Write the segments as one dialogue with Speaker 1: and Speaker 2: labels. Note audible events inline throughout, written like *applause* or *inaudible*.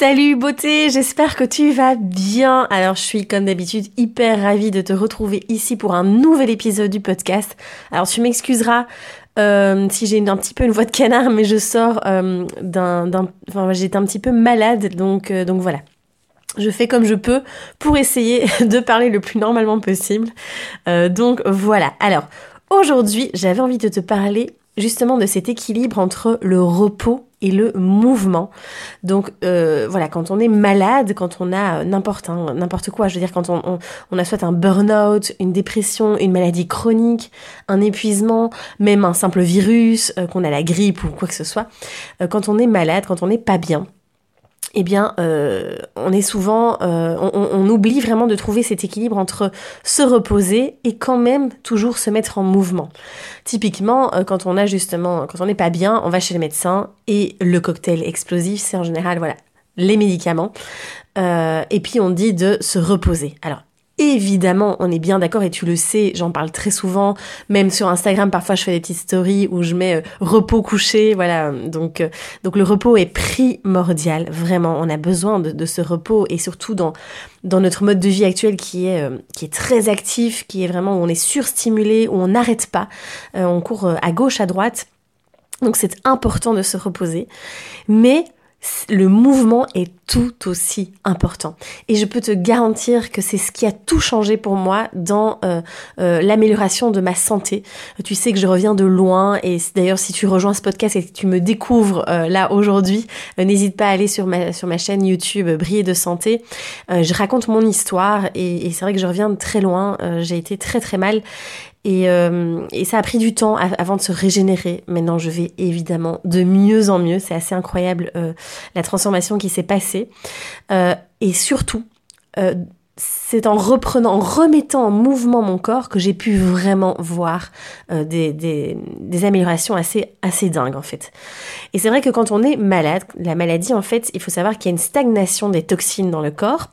Speaker 1: Salut beauté, j'espère que tu vas bien. Alors je suis comme d'habitude hyper ravie de te retrouver ici pour un nouvel épisode du podcast. Alors tu m'excuseras euh, si j'ai un petit peu une voix de canard, mais je sors euh, d'un... Enfin j'étais un petit peu malade, donc, euh, donc voilà. Je fais comme je peux pour essayer *laughs* de parler le plus normalement possible. donc voilà. Alors aujourd'hui j'avais envie de te parler justement de cet équilibre entre le repos et le mouvement. Donc euh, voilà, quand on est malade, quand on a n'importe n'importe quoi, je veux dire quand on, on, a soit un burn-out, une dépression, une maladie chronique, un épuisement, même un simple virus, euh, qu'on a la grippe ou quoi que ce soit, euh, quand on est malade, quand on n'est pas bien, eh bien, euh, on est souvent, euh, on, oublie vraiment de trouver cet équilibre entre se reposer et quand même toujours se mettre en mouvement. Typiquement, euh, quand on a justement, quand on n'est pas bien, on va chez le médecin et le cocktail explosif, c'est en général, voilà, les médicaments. et puis on dit de se reposer. Alors Évidemment, on est bien d'accord et tu le sais, j'en parle très souvent, même sur Instagram, parfois je fais des petites stories où je mets euh, repos couché, voilà. Donc, euh, donc le repos est primordial, vraiment. On a besoin de, ce repos et surtout dans, dans notre mode de vie actuel qui est, euh, qui est très actif, qui est vraiment où on est surstimulé, où on n'arrête pas, on court à gauche, à droite. Donc c'est important de se reposer. Mais le mouvement est tout aussi important. Et je peux te garantir que c'est ce qui a tout changé pour moi dans euh, euh, l'amélioration de ma santé. Tu sais que je reviens de loin et d'ailleurs si tu rejoins ce podcast et que tu me découvres euh, là aujourd'hui, n'hésite pas à aller sur ma, sur ma chaîne YouTube Briller de santé. je raconte mon histoire et, et c'est vrai que je reviens de très loin. J'ai été très très mal et, euh, et, ça a pris du temps avant de se régénérer. Maintenant, je vais évidemment de mieux en mieux. C'est assez incroyable euh, la transformation qui s'est passée. Euh, et surtout, euh, c'est en reprenant, en remettant en mouvement mon corps que j'ai pu vraiment voir euh, des, des, des, améliorations assez, assez dingues en fait. Et c'est vrai que quand on est malade, la maladie en fait, il faut savoir qu'il y a une stagnation des toxines dans le corps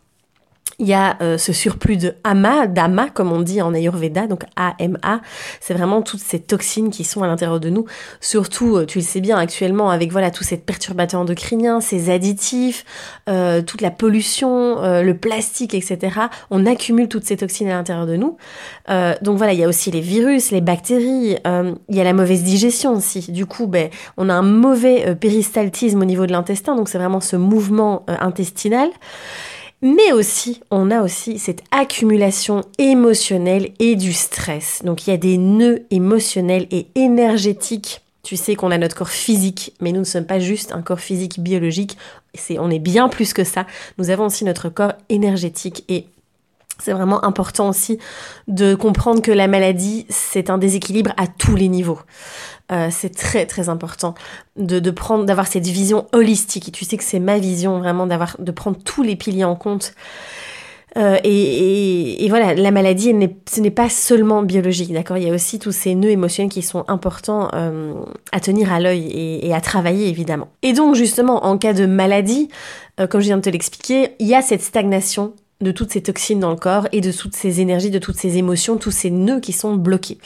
Speaker 1: il y a euh, ce surplus de ama, d'ama comme on dit en Ayurveda, donc AMA, c'est vraiment toutes ces toxines qui sont à l'intérieur de nous, surtout, euh, tu le sais bien actuellement, avec voilà tous ces perturbateurs endocriniens, ces additifs, euh, toute la pollution, le plastique, etc. On accumule toutes ces toxines à l'intérieur de nous. donc voilà, il y a aussi les virus, les bactéries, il y a la mauvaise digestion aussi. Du coup, ben, on a un mauvais péristaltisme au niveau de l'intestin, donc c'est vraiment ce mouvement intestinal. Mais aussi, on a aussi cette accumulation émotionnelle et du stress. Donc il y a des nœuds émotionnels et énergétiques. Tu sais qu'on a notre corps physique, mais nous ne sommes pas juste un corps physique biologique. On est bien plus que ça. Nous avons aussi notre corps énergétique et c'est vraiment important aussi de comprendre que la maladie, c'est un déséquilibre à tous les niveaux. Euh, c'est très très important de, prendre, d'avoir cette vision holistique. Et tu sais que c'est ma vision vraiment d'avoir, de prendre tous les piliers en compte. Euh, et, voilà, la maladie, ce n'est pas seulement biologique, d'accord? Il y a aussi tous ces nœuds émotionnels qui sont importants euh, à tenir à l'œil et, à travailler, évidemment. Et donc, justement, en cas de maladie, comme je viens de te l'expliquer, il y a cette stagnation de toutes ces toxines dans le corps et de toutes ces énergies, de toutes ces émotions, tous ces nœuds qui sont bloqués.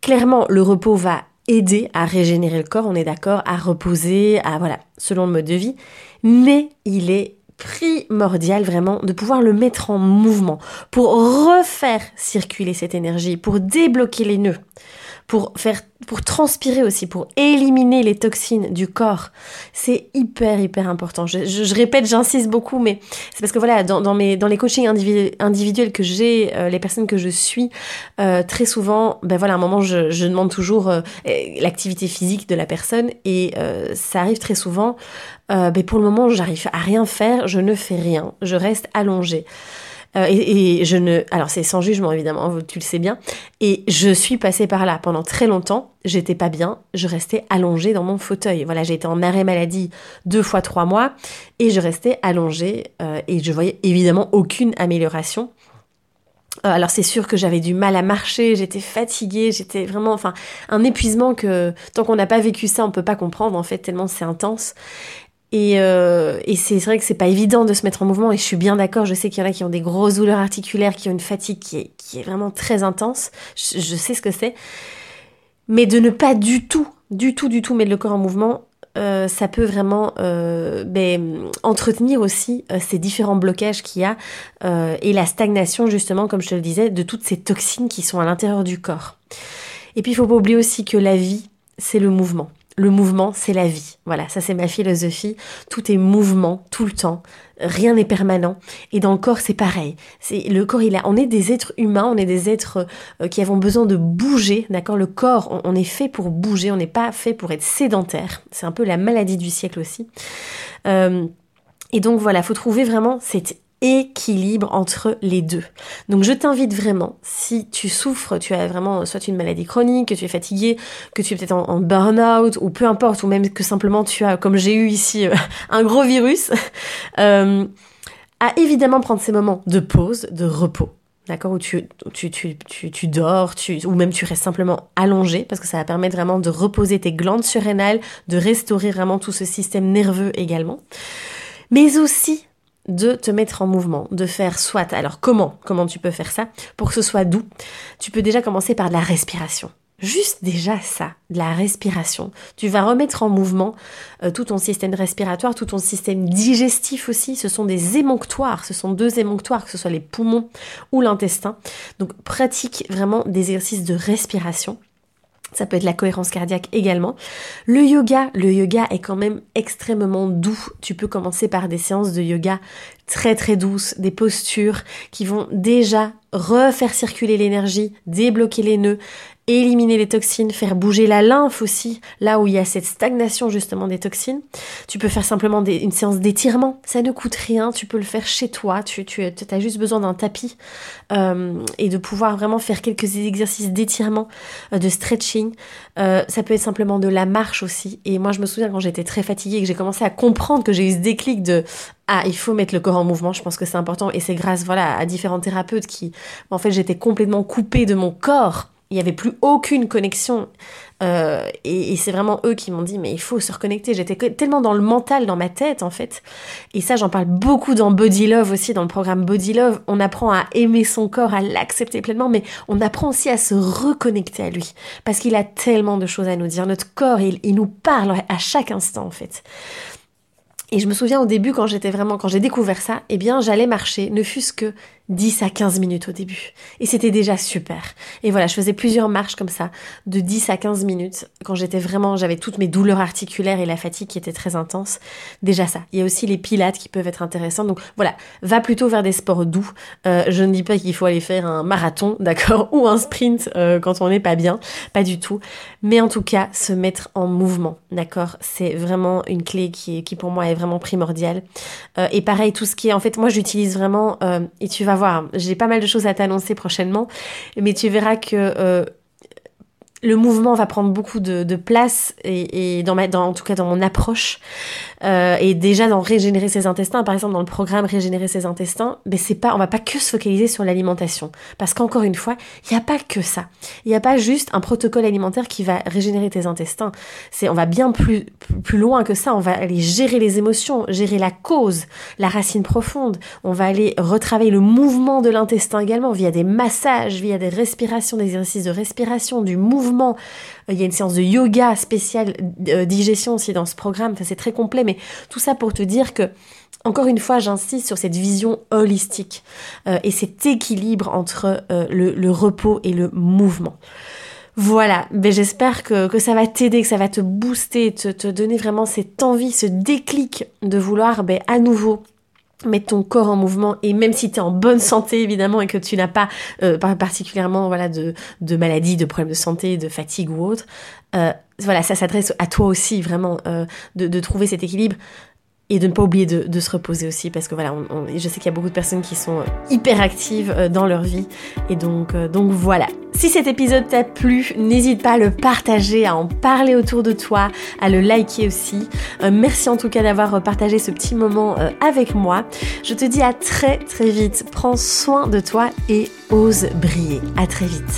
Speaker 1: Clairement, le repos va aider à régénérer le corps, on est d'accord, à reposer, à voilà, selon le mode de vie, mais il est primordial vraiment de pouvoir le mettre en mouvement pour refaire circuler cette énergie, pour débloquer les nœuds pour faire, pour transpirer aussi, pour éliminer les toxines du corps. C'est hyper, hyper important. Je, je, répète, j'insiste beaucoup, mais c'est parce que voilà, dans, dans, mes, dans les coachings individuels que j'ai, euh, les personnes que je suis, euh, très souvent, ben voilà, à un moment, je, je demande toujours euh, l'activité physique de la personne et euh, ça arrive très souvent. ben pour le moment, j'arrive à rien faire, je ne fais rien, je reste allongée. Euh, et, je ne, alors c'est sans jugement évidemment, tu le sais bien. Et je suis passée par là pendant très longtemps. J'étais pas bien, je restais allongée dans mon fauteuil. Voilà, j'ai été en arrêt maladie deux fois trois mois et je restais allongée euh, et je voyais évidemment aucune amélioration. alors c'est sûr que j'avais du mal à marcher, j'étais fatiguée, j'étais vraiment, enfin, un épuisement que tant qu'on n'a pas vécu ça, on peut pas comprendre en fait tellement c'est intense. Et, euh, et c'est vrai que c'est pas évident de se mettre en mouvement et je suis bien d'accord, je sais qu'il y en a qui ont des grosses douleurs articulaires, qui ont une fatigue qui est, vraiment très intense, je, sais ce que c'est. Mais de ne pas du tout, du tout, du tout mettre le corps en mouvement, euh, ça peut vraiment euh, ben, entretenir aussi ces différents blocages qu'il y a et la stagnation justement, comme je te le disais, de toutes ces toxines qui sont à l'intérieur du corps. Et puis il faut pas oublier aussi que la vie, c'est le mouvement le mouvement, c'est la vie. Voilà, ça c'est ma philosophie. Tout est mouvement, tout le temps. Rien n'est permanent. Et dans le corps, c'est pareil. C'est le corps, il a, on est des êtres humains, on est des êtres euh, qui avons besoin de bouger. D'accord, le corps, on, est fait pour bouger. On n'est pas fait pour être sédentaire. C'est un peu la maladie du siècle aussi. Euh, et donc voilà, faut trouver vraiment cette équilibre entre les deux. Donc je t'invite vraiment, si tu souffres, tu as vraiment soit une maladie chronique, que tu es fatigué, que tu es peut-être en, burn-out, ou peu importe, ou même que simplement tu as, comme j'ai eu ici, euh, *laughs* un gros virus, *laughs* euh, à évidemment prendre ces moments de pause, de repos. D'accord? Où tu, tu, tu, tu, dors, tu, ou même tu restes simplement allongé, parce que ça va permettre vraiment de reposer tes glandes surrénales, de restaurer vraiment tout ce système nerveux également. Mais aussi de te mettre en mouvement, de faire soit, alors comment, comment tu peux faire ça? Pour que ce soit doux Tu peux déjà commencer par de la respiration. Juste déjà ça, de la respiration. Tu vas remettre en mouvement euh, tout ton système respiratoire, tout ton système digestif aussi. Ce sont des émonctoires, ce sont deux émonctoires, que ce soit les poumons ou l'intestin. Donc pratique vraiment des exercices de respiration. Ça peut être la cohérence cardiaque également. Le yoga, le yoga est quand même extrêmement doux. Tu peux commencer par des séances de yoga très très douces, des postures qui vont déjà refaire circuler l'énergie, débloquer les nœuds, éliminer les toxines, faire bouger la lymphe aussi, là où il y a cette stagnation justement des toxines. Tu peux faire simplement une séance d'étirement, ça ne coûte rien, tu peux le faire chez toi, tu, tu as juste besoin d'un tapis euh, et de pouvoir vraiment faire quelques exercices d'étirement, euh, de stretching. Euh, ça peut être simplement de la marche aussi. Et moi je me souviens quand j'étais très fatiguée, que j'ai commencé à comprendre que j'ai eu ce déclic de ah, il faut mettre le corps en mouvement, je pense que c'est important et c'est grâce voilà à différents thérapeutes qui en fait j'étais complètement coupée de mon corps il n'y avait plus aucune connexion. Euh, et, c'est vraiment eux qui m'ont dit, mais il faut se reconnecter. J'étais tellement dans le mental, dans ma tête, en fait. Et ça, j'en parle beaucoup dans Body Love aussi, dans le programme Body Love. On apprend à aimer son corps, à l'accepter pleinement, mais on apprend aussi à se reconnecter à lui. Parce qu'il a tellement de choses à nous dire. Notre corps, il, il nous parle à chaque instant, en fait. Et je me souviens au début, quand j'étais vraiment, quand j'ai découvert ça, eh bien, j'allais marcher, ne fût-ce que 10 à 15 minutes au début. Et c'était déjà super. Et voilà, je faisais plusieurs marches comme ça, de 10 à 15 minutes, quand j'étais vraiment, j'avais toutes mes douleurs articulaires et la fatigue qui était très intense. Déjà ça. Il y a aussi les pilates qui peuvent être intéressants. Donc voilà, va plutôt vers des sports doux. Euh, je ne dis pas qu'il faut aller faire un marathon, *laughs* d'accord, ou un sprint euh, quand on n'est pas bien. Pas du tout. Mais en tout cas, se mettre en mouvement, d'accord C'est vraiment une clé qui, qui pour moi est vraiment primordiale. Euh, et pareil, tout ce qui est, en fait, moi j'utilise vraiment, et tu vas j'ai pas mal de choses à t'annoncer prochainement, mais tu verras que euh, le mouvement va prendre beaucoup de, place et, en tout cas dans mon approche euh, et déjà dans régénérer ses intestins. Par exemple dans le programme régénérer ses intestins mais c'est pas on va pas que se focaliser sur l'alimentation. Parce qu'encore une fois il n'y a pas que ça. Il n'y a pas juste un protocole alimentaire qui va régénérer tes intestins. C'est on va bien plus plus loin que ça. On va aller gérer les émotions gérer la cause la racine profonde. On va aller retravailler le mouvement de l'intestin également via des massages via des respirations des exercices de respiration du mouvement euh, il y a une séance de yoga spéciale euh, digestion aussi dans ce programme. Enfin, c'est très complet, mais tout ça pour te dire que encore une fois, j'insiste sur cette vision holistique euh, et cet équilibre entre le, repos et le mouvement. Voilà, j'espère que, ça va t'aider, que ça va te booster, te, te donner vraiment cette envie, ce déclic de vouloir ben, à nouveau mettre ton corps en mouvement et même si tu es en bonne santé évidemment et que tu n'as pas euh, particulièrement voilà de, de maladies, de problèmes de santé, de fatigue ou autre, euh, voilà ça s'adresse à toi aussi vraiment euh, de, de, trouver cet équilibre. Et de ne pas oublier de, se reposer aussi parce que voilà, je sais qu'il y a beaucoup de personnes qui sont hyper actives dans leur vie et donc, donc voilà. Si cet épisode t'a plu, n'hésite pas à le partager, à en parler autour de toi, à le liker aussi. merci en tout cas d'avoir partagé ce petit moment avec moi. Je te dis à très très vite. Prends soin de toi et ose briller. À très vite.